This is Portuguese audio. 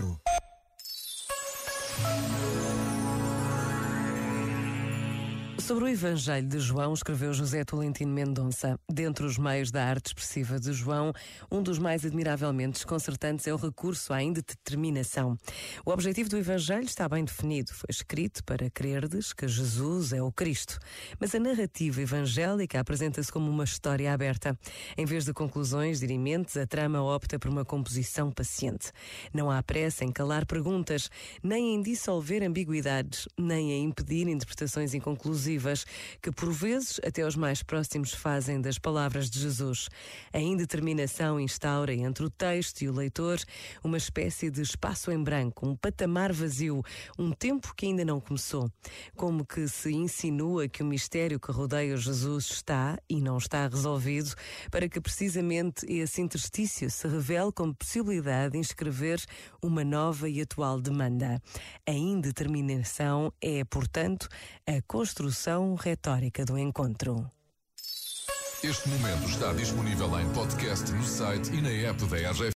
encontro. Sobre o Evangelho de João, escreveu José Tolentino Mendonça. Dentre os meios da arte expressiva de João, um dos mais admiravelmente desconcertantes é o recurso à indeterminação. O objetivo do Evangelho está bem definido. Foi escrito para crerdes que Jesus é o Cristo. Mas a narrativa evangélica apresenta-se como uma história aberta. Em vez de conclusões dirimentes, a trama opta por uma composição paciente. Não há pressa em calar perguntas, nem em dissolver ambiguidades, nem em impedir interpretações inconclusivas que por vezes até os mais próximos fazem das palavras de Jesus. A indeterminação instaura entre o texto e o leitor uma espécie de espaço em branco, um patamar vazio, um tempo que ainda não começou. Como que se insinua que o mistério que rodeia Jesus está e não está resolvido, para que precisamente esse interstício se revele como possibilidade de inscrever uma nova e atual demanda. A indeterminação é, portanto, a construção retórica do encontro. Este momento está disponível em podcast no site e na app da RGF.